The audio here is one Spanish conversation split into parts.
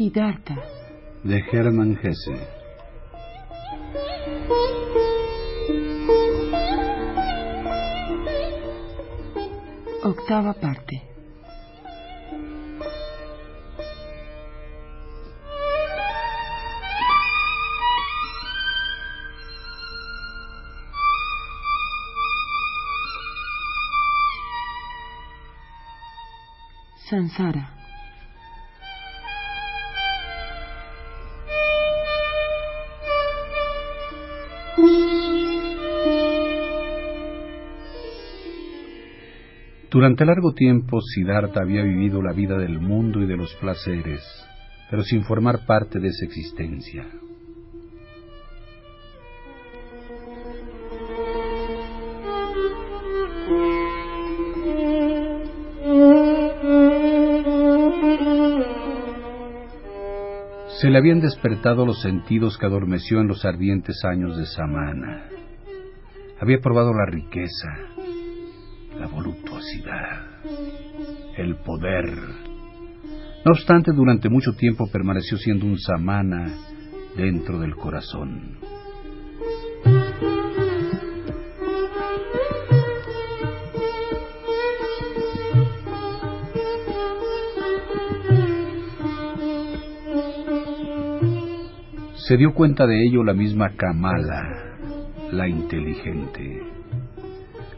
Siddhartha. de Hermann Hesse. Octava parte. Sansara. Durante largo tiempo Siddhartha había vivido la vida del mundo y de los placeres, pero sin formar parte de esa existencia. Se le habían despertado los sentidos que adormeció en los ardientes años de Samana. Había probado la riqueza, voluptuosidad, el poder. No obstante, durante mucho tiempo permaneció siendo un samana dentro del corazón. Se dio cuenta de ello la misma Kamala, la inteligente.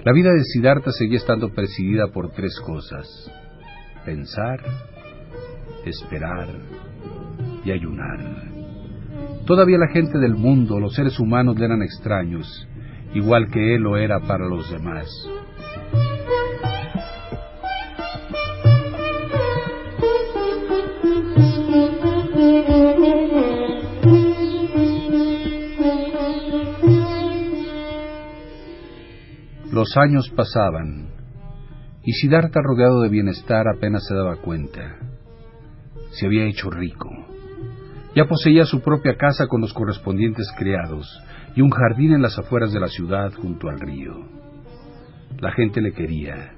La vida de Siddhartha seguía estando presidida por tres cosas. Pensar, esperar y ayunar. Todavía la gente del mundo, los seres humanos le eran extraños, igual que él lo era para los demás. Los años pasaban y Siddhartha, rodeado de bienestar, apenas se daba cuenta. Se había hecho rico. Ya poseía su propia casa con los correspondientes criados y un jardín en las afueras de la ciudad junto al río. La gente le quería.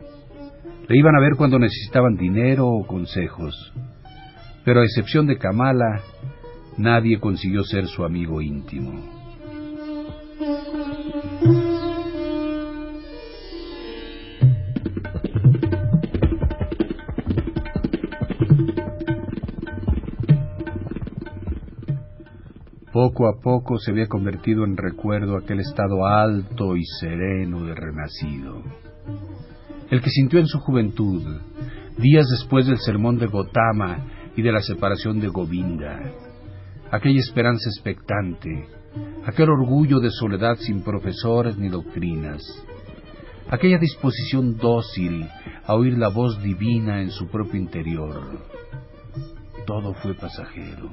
Le iban a ver cuando necesitaban dinero o consejos. Pero a excepción de Kamala, nadie consiguió ser su amigo íntimo. Poco a poco se había convertido en recuerdo aquel estado alto y sereno de renacido. El que sintió en su juventud, días después del sermón de Gotama y de la separación de Govinda. Aquella esperanza expectante, aquel orgullo de soledad sin profesores ni doctrinas, aquella disposición dócil a oír la voz divina en su propio interior. Todo fue pasajero.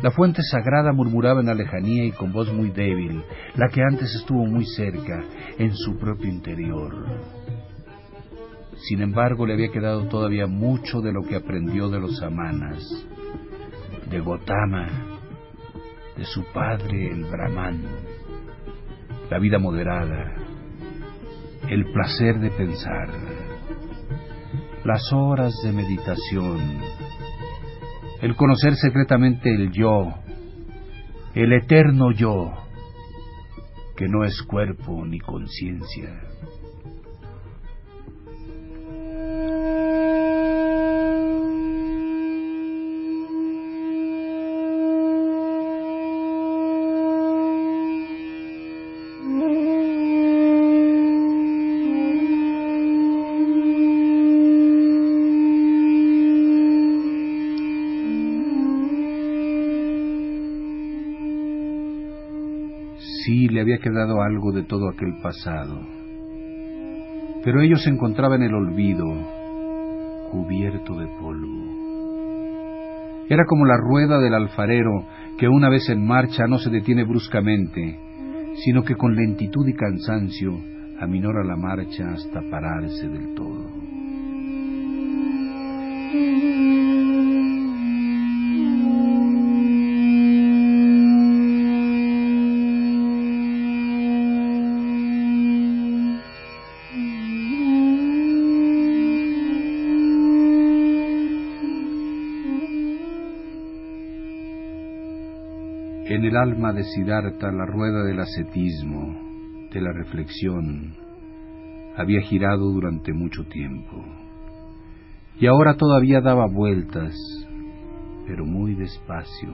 La fuente sagrada murmuraba en la lejanía y con voz muy débil, la que antes estuvo muy cerca, en su propio interior. Sin embargo, le había quedado todavía mucho de lo que aprendió de los samanas, de Gotama, de su padre el Brahman, la vida moderada, el placer de pensar, las horas de meditación, el conocer secretamente el yo, el eterno yo, que no es cuerpo ni conciencia. Había quedado algo de todo aquel pasado. Pero ello se encontraba en el olvido, cubierto de polvo. Era como la rueda del alfarero que una vez en marcha no se detiene bruscamente, sino que con lentitud y cansancio aminora la marcha hasta pararse del todo. El alma de Siddhartha la rueda del ascetismo, de la reflexión, había girado durante mucho tiempo. Y ahora todavía daba vueltas, pero muy despacio,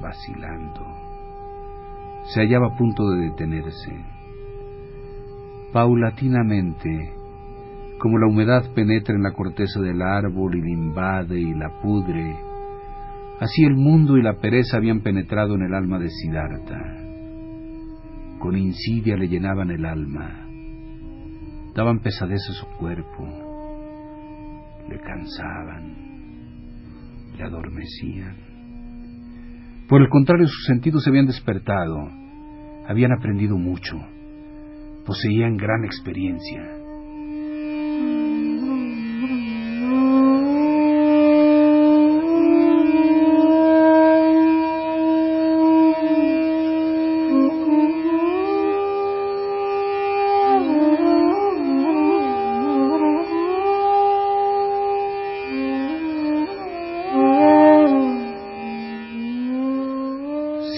vacilando. Se hallaba a punto de detenerse. Paulatinamente, como la humedad penetra en la corteza del árbol y la invade y la pudre, Así el mundo y la pereza habían penetrado en el alma de Siddhartha. Con insidia le llenaban el alma, daban pesadez a su cuerpo, le cansaban, le adormecían. Por el contrario, sus sentidos se habían despertado, habían aprendido mucho, poseían gran experiencia.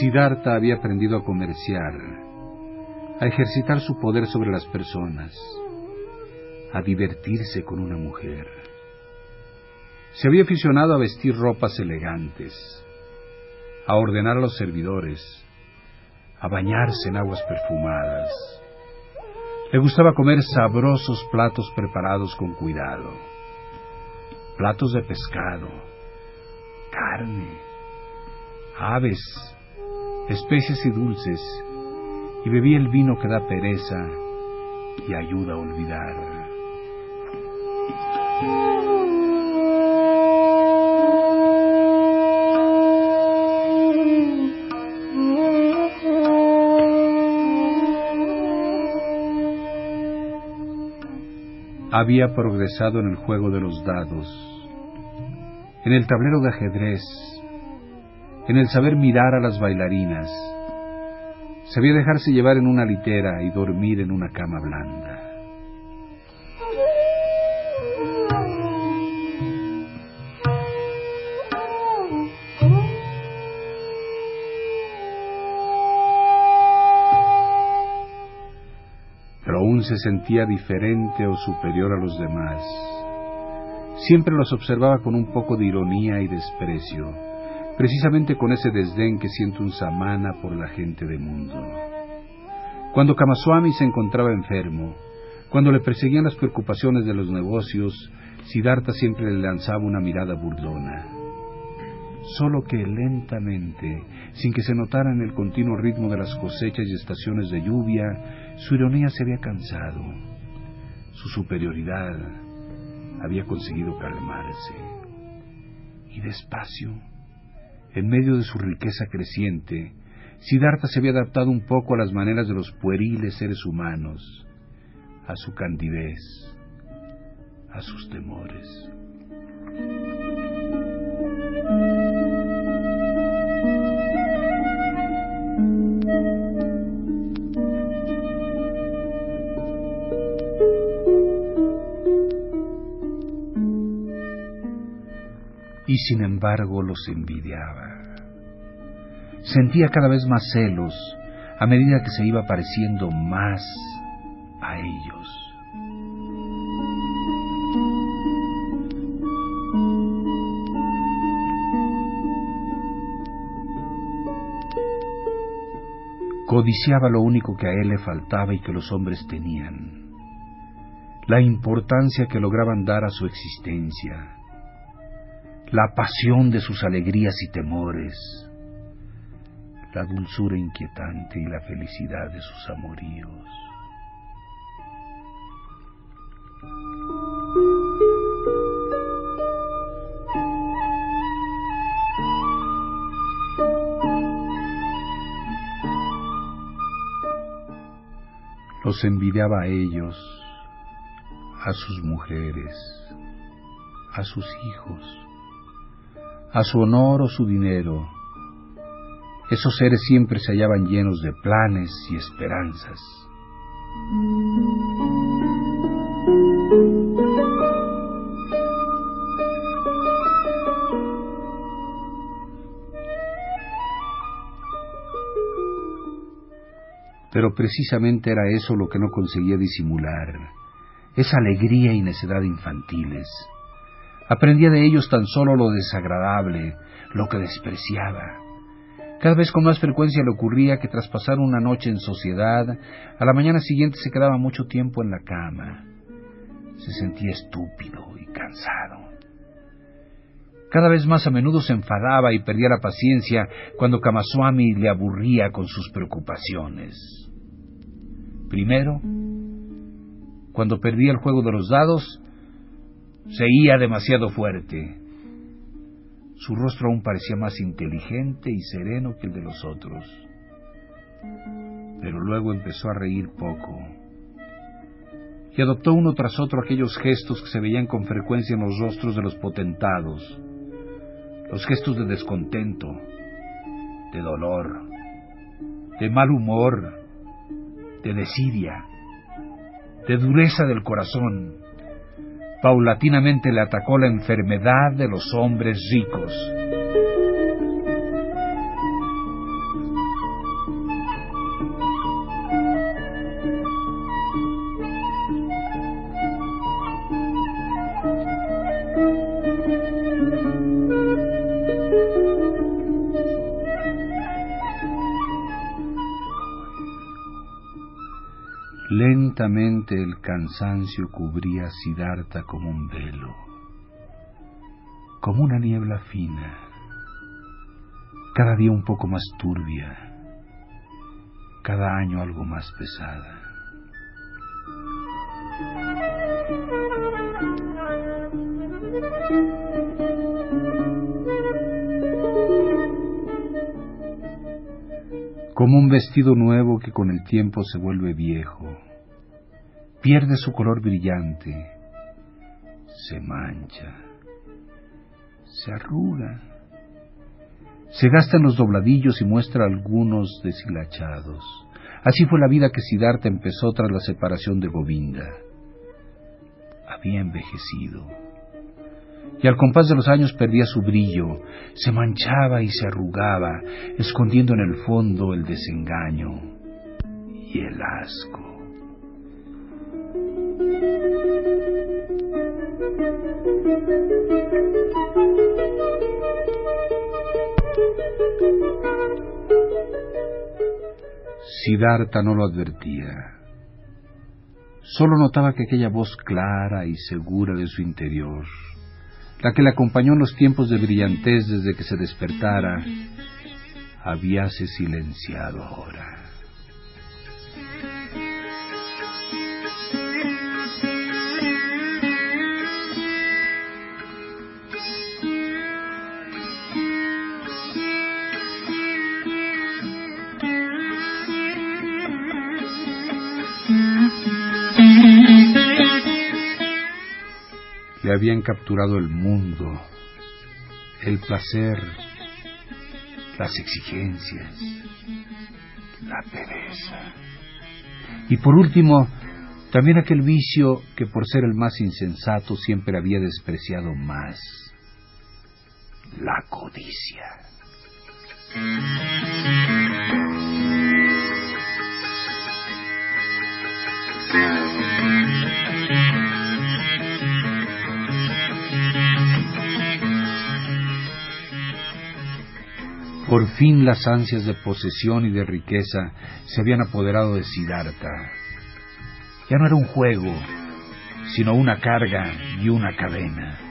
Siddhartha había aprendido a comerciar, a ejercitar su poder sobre las personas, a divertirse con una mujer. Se había aficionado a vestir ropas elegantes, a ordenar a los servidores, a bañarse en aguas perfumadas. Le gustaba comer sabrosos platos preparados con cuidado, platos de pescado, carne, aves, especias y dulces, y bebía el vino que da pereza y ayuda a olvidar. Había progresado en el juego de los dados, en el tablero de ajedrez, en el saber mirar a las bailarinas. Sabía dejarse llevar en una litera y dormir en una cama blanda. Pero aún se sentía diferente o superior a los demás. Siempre los observaba con un poco de ironía y desprecio precisamente con ese desdén que siente un samana por la gente de mundo. Cuando Kamaswami se encontraba enfermo, cuando le perseguían las preocupaciones de los negocios, Siddhartha siempre le lanzaba una mirada burlona. Solo que lentamente, sin que se notara en el continuo ritmo de las cosechas y estaciones de lluvia, su ironía se había cansado. Su superioridad había conseguido calmarse. Y despacio, en medio de su riqueza creciente, Siddhartha se había adaptado un poco a las maneras de los pueriles seres humanos, a su candidez, a sus temores. Y sin embargo los envidiaba. Sentía cada vez más celos, a medida que se iba pareciendo más a ellos. Codiciaba lo único que a él le faltaba y que los hombres tenían, la importancia que lograban dar a su existencia, la pasión de sus alegrías y temores, la dulzura inquietante y la felicidad de sus amoríos. Los envidiaba a ellos, a sus mujeres, a sus hijos, a su honor o su dinero, esos seres siempre se hallaban llenos de planes y esperanzas. Pero precisamente era eso lo que no conseguía disimular, esa alegría y necedad infantiles. Aprendía de ellos tan solo lo desagradable, lo que despreciaba. Cada vez con más frecuencia le ocurría que tras pasar una noche en sociedad, a la mañana siguiente se quedaba mucho tiempo en la cama. Se sentía estúpido y cansado. Cada vez más a menudo se enfadaba y perdía la paciencia cuando Kamaswami le aburría con sus preocupaciones. Primero, cuando perdía el juego de los dados, seguía demasiado fuerte. Su rostro aún parecía más inteligente y sereno que el de los otros. Pero luego empezó a reír poco. Y adoptó uno tras otro aquellos gestos que se veían con frecuencia en los rostros de los potentados. Los gestos de descontento, de dolor, de mal humor, de desidia, de dureza del corazón, paulatinamente le atacó la enfermedad de los hombres ricos. Cansancio cubría a como un velo, como una niebla fina, cada día un poco más turbia, cada año algo más pesada. como un vestido nuevo que con el tiempo se vuelve viejo, pierde su color brillante, se mancha, se arruga, se gasta en los dobladillos y muestra algunos deshilachados. Así fue la vida que Siddhartha empezó tras la separación de Govinda. Había envejecido y al compás de los años perdía su brillo, se manchaba y se arrugaba, escondiendo en el fondo el desengaño y el asco. Siddhartha no lo advertía. Solo notaba que aquella voz clara y segura de su interior la que le acompañó en los tiempos de brillantez desde que se despertara, habíase silenciado ahora. Habían capturado el mundo, el placer, las exigencias, la pereza. Y por último, también aquel vicio que por ser el más insensato siempre había despreciado más, la codicia. Fin las ansias de posesión y de riqueza se habían apoderado de Siddhartha. Ya no era un juego, sino una carga y una cadena.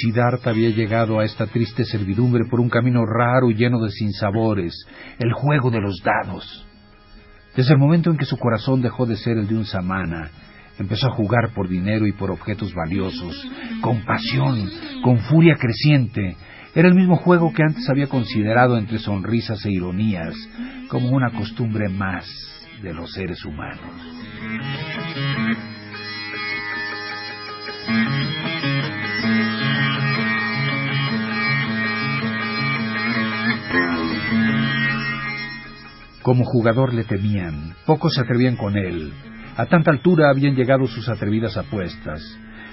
Siddhartha había llegado a esta triste servidumbre por un camino raro y lleno de sinsabores, el juego de los dados. Desde el momento en que su corazón dejó de ser el de un samana, empezó a jugar por dinero y por objetos valiosos, con pasión, con furia creciente. Era el mismo juego que antes había considerado entre sonrisas e ironías, como una costumbre más de los seres humanos. Como jugador le temían, pocos se atrevían con él. A tanta altura habían llegado sus atrevidas apuestas.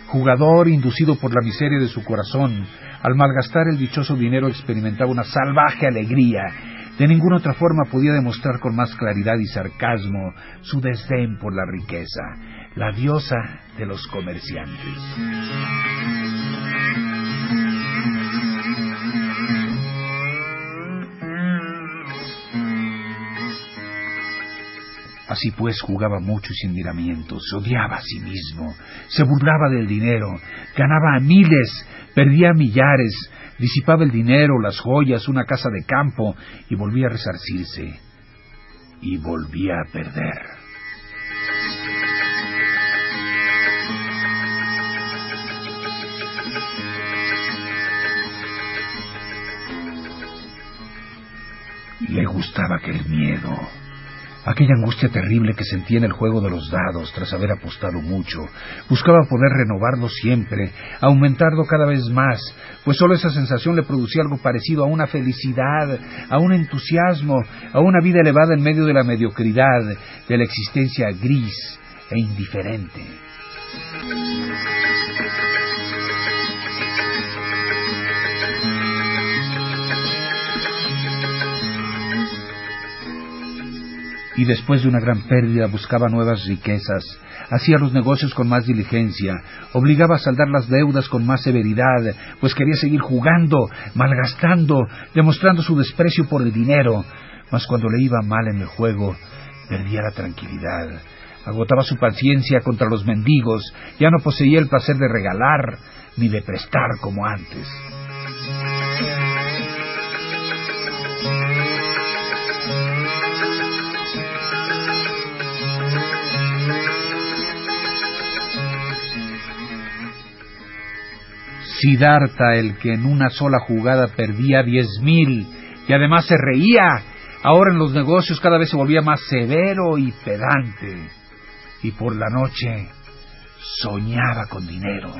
Jugador inducido por la miseria de su corazón, al malgastar el dichoso dinero experimentaba una salvaje alegría. De ninguna otra forma podía demostrar con más claridad y sarcasmo su desdén por la riqueza, la diosa de los comerciantes. Así pues jugaba mucho y sin miramientos, se odiaba a sí mismo, se burlaba del dinero, ganaba a miles, perdía a millares, disipaba el dinero, las joyas, una casa de campo y volvía a resarcirse. Y volvía a perder. Le gustaba aquel miedo, aquella angustia terrible que sentía en el juego de los dados tras haber apostado mucho. Buscaba poder renovarlo siempre, aumentarlo cada vez más, pues solo esa sensación le producía algo parecido a una felicidad, a un entusiasmo, a una vida elevada en medio de la mediocridad, de la existencia gris e indiferente. Y después de una gran pérdida buscaba nuevas riquezas, hacía los negocios con más diligencia, obligaba a saldar las deudas con más severidad, pues quería seguir jugando, malgastando, demostrando su desprecio por el dinero, mas cuando le iba mal en el juego, perdía la tranquilidad, agotaba su paciencia contra los mendigos, ya no poseía el placer de regalar ni de prestar como antes. Siddhartha, el que en una sola jugada perdía diez mil y además se reía, ahora en los negocios cada vez se volvía más severo y pedante, y por la noche soñaba con dinero.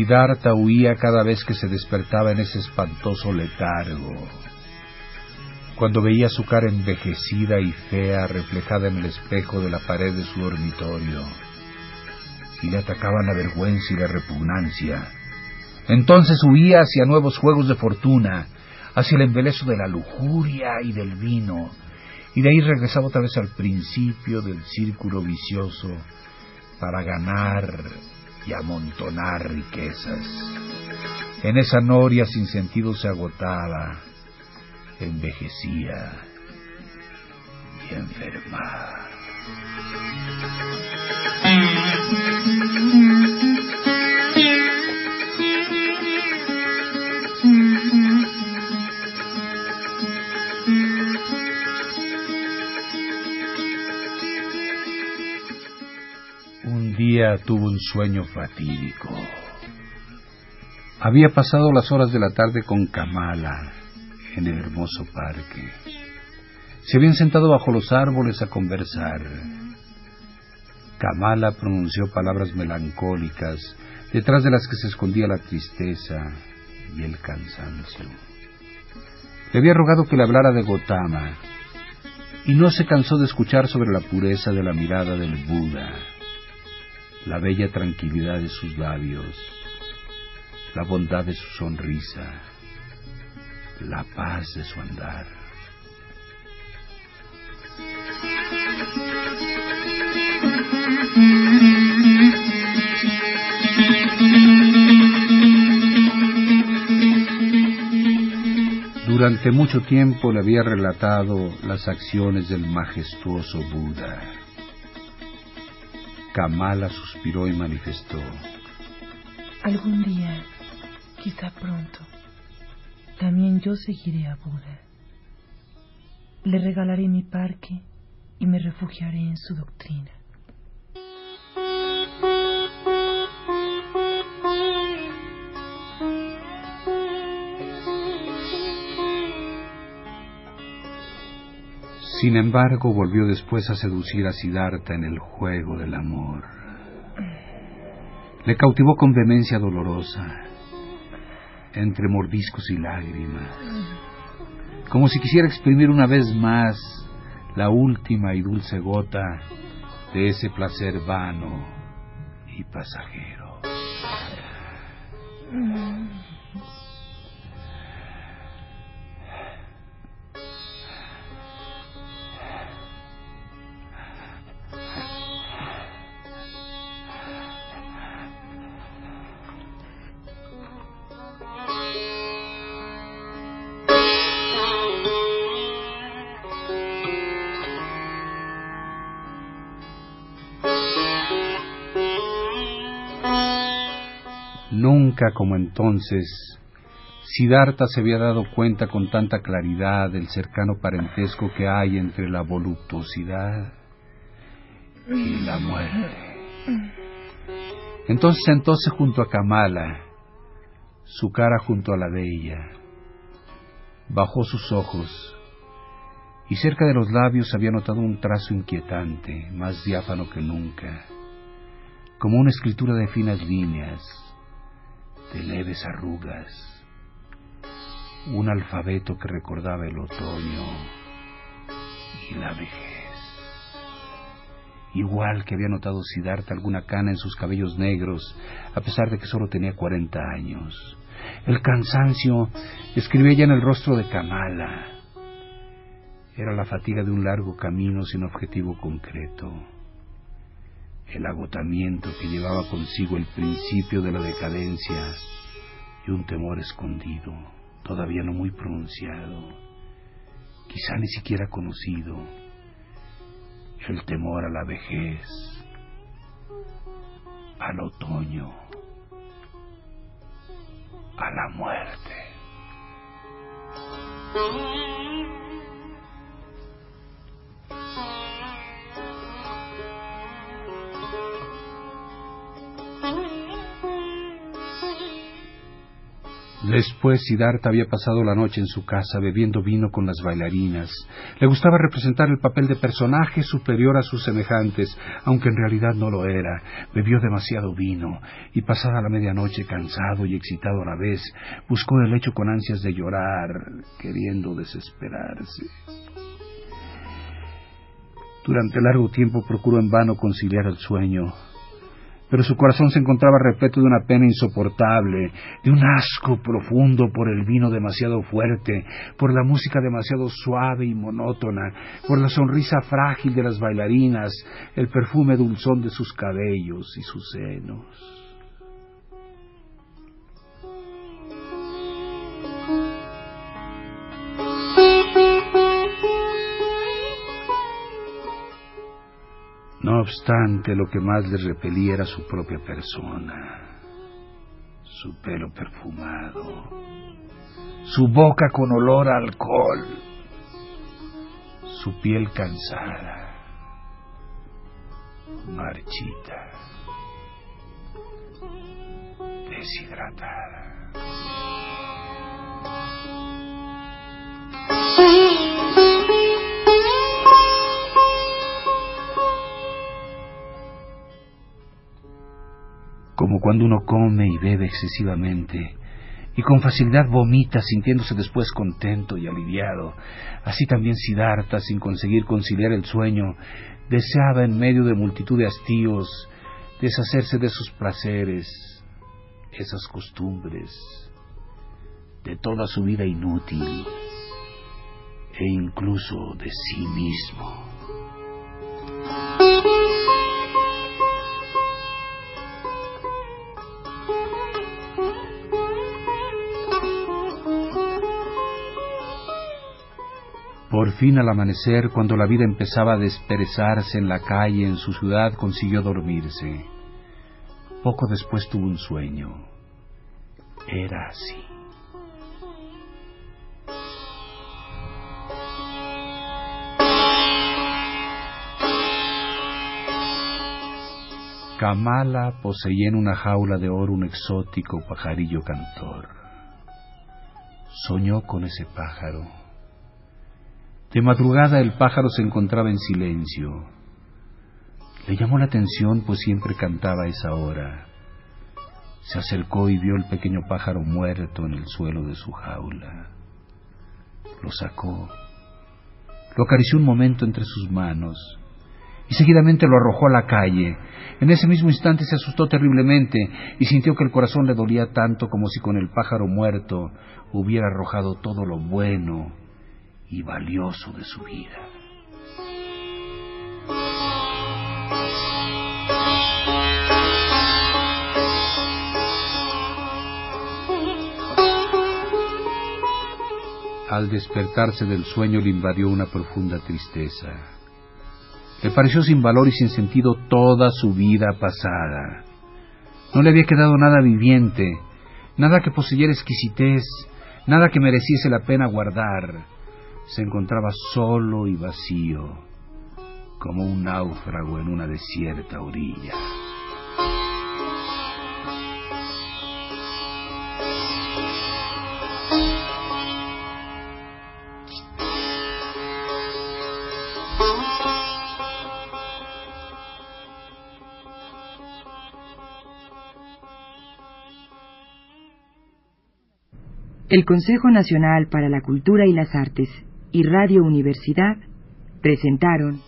Siddhartha huía cada vez que se despertaba en ese espantoso letargo. Cuando veía su cara envejecida y fea reflejada en el espejo de la pared de su dormitorio, y le atacaban la vergüenza y la repugnancia. Entonces huía hacia nuevos juegos de fortuna, hacia el embeleso de la lujuria y del vino, y de ahí regresaba otra vez al principio del círculo vicioso para ganar y amontonar riquezas. En esa noria sin sentido se agotaba, envejecía y enfermaba. Tuvo un sueño fatídico. Había pasado las horas de la tarde con Kamala en el hermoso parque. Se habían sentado bajo los árboles a conversar. Kamala pronunció palabras melancólicas, detrás de las que se escondía la tristeza y el cansancio. Le había rogado que le hablara de Gotama, y no se cansó de escuchar sobre la pureza de la mirada del Buda, la bella tranquilidad de sus labios, la bondad de su sonrisa, la paz de su andar. Durante mucho tiempo le había relatado las acciones del majestuoso Buda. Kamala suspiró y manifestó. Algún día, quizá pronto, también yo seguiré a Buda. Le regalaré mi parque y me refugiaré en su doctrina. Sin embargo, volvió después a seducir a Siddhartha en el juego del amor. Le cautivó con vehemencia dolorosa, entre mordiscos y lágrimas, como si quisiera exprimir una vez más la última y dulce gota de ese placer vano y pasajero. Como entonces, Siddhartha se había dado cuenta con tanta claridad del cercano parentesco que hay entre la voluptuosidad y la muerte. Entonces sentóse junto a Kamala, su cara junto a la de ella. Bajó sus ojos y cerca de los labios había notado un trazo inquietante, más diáfano que nunca, como una escritura de finas líneas, de leves arrugas, un alfabeto que recordaba el otoño y la vejez. Igual que había notado Siddhartha alguna cana en sus cabellos negros, a pesar de que solo tenía cuarenta años. El cansancio escribía ya en el rostro de Kamala. Era la fatiga de un largo camino sin objetivo concreto. El agotamiento que llevaba consigo el principio de la decadencia y un temor escondido, todavía no muy pronunciado, quizá ni siquiera conocido, el temor a la vejez, al otoño, a la muerte. Después Siddhartha había pasado la noche en su casa bebiendo vino con las bailarinas. Le gustaba representar el papel de personaje superior a sus semejantes, aunque en realidad no lo era. Bebió demasiado vino y pasada la medianoche cansado y excitado a la vez, buscó el lecho con ansias de llorar, queriendo desesperarse. Durante largo tiempo procuró en vano conciliar el sueño pero su corazón se encontraba repleto de una pena insoportable, de un asco profundo por el vino demasiado fuerte, por la música demasiado suave y monótona, por la sonrisa frágil de las bailarinas, el perfume dulzón de sus cabellos y sus senos. Obstante, lo que más le repelía era su propia persona, su pelo perfumado, su boca con olor a alcohol, su piel cansada, marchita, deshidratada. Cuando uno come y bebe excesivamente y con facilidad vomita sintiéndose después contento y aliviado. Así también Siddhartha, sin conseguir conciliar el sueño, deseaba en medio de multitud de hastíos deshacerse de sus placeres, esas costumbres, de toda su vida inútil e incluso de sí mismo. Por fin al amanecer, cuando la vida empezaba a desperezarse en la calle, en su ciudad, consiguió dormirse. Poco después tuvo un sueño. Era así. Kamala poseía en una jaula de oro un exótico pajarillo cantor. Soñó con ese pájaro. De madrugada el pájaro se encontraba en silencio. Le llamó la atención, pues siempre cantaba a esa hora. Se acercó y vio el pequeño pájaro muerto en el suelo de su jaula. Lo sacó, lo acarició un momento entre sus manos y seguidamente lo arrojó a la calle. En ese mismo instante se asustó terriblemente y sintió que el corazón le dolía tanto como si con el pájaro muerto hubiera arrojado todo lo bueno y valioso de su vida. Al despertarse del sueño le invadió una profunda tristeza. Le pareció sin valor y sin sentido toda su vida pasada. No le había quedado nada viviente, nada que poseyera exquisitez, nada que mereciese la pena guardar. Se encontraba solo y vacío, como un náufrago en una desierta orilla. El Consejo Nacional para la Cultura y las Artes y Radio Universidad presentaron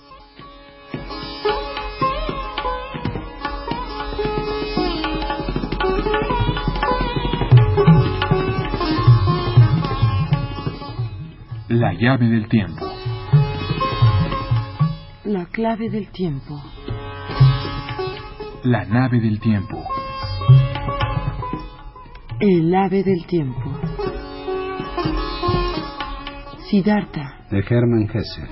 La llave del tiempo. La clave del tiempo. La nave del tiempo. El ave del tiempo. Siddhartha. De Hermann Hesse.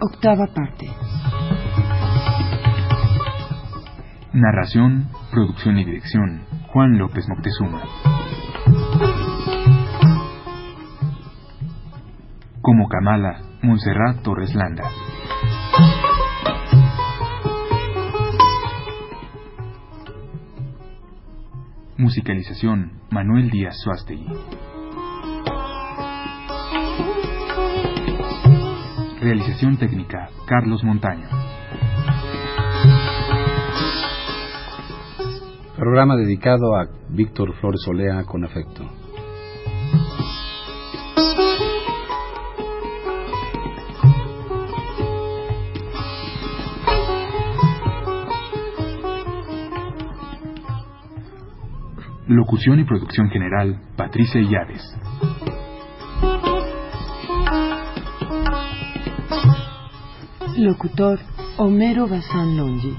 Octava parte. Narración, producción y dirección. Juan López Moctezuma. Como Kamala, Montserrat Torres Landa. Musicalización, Manuel Díaz Suástegui. Realización técnica, Carlos Montaño. Programa dedicado a Víctor Flores Olea con afecto. Locución y producción general, Patricia Illaves. Locutor Homero Bazán Longi.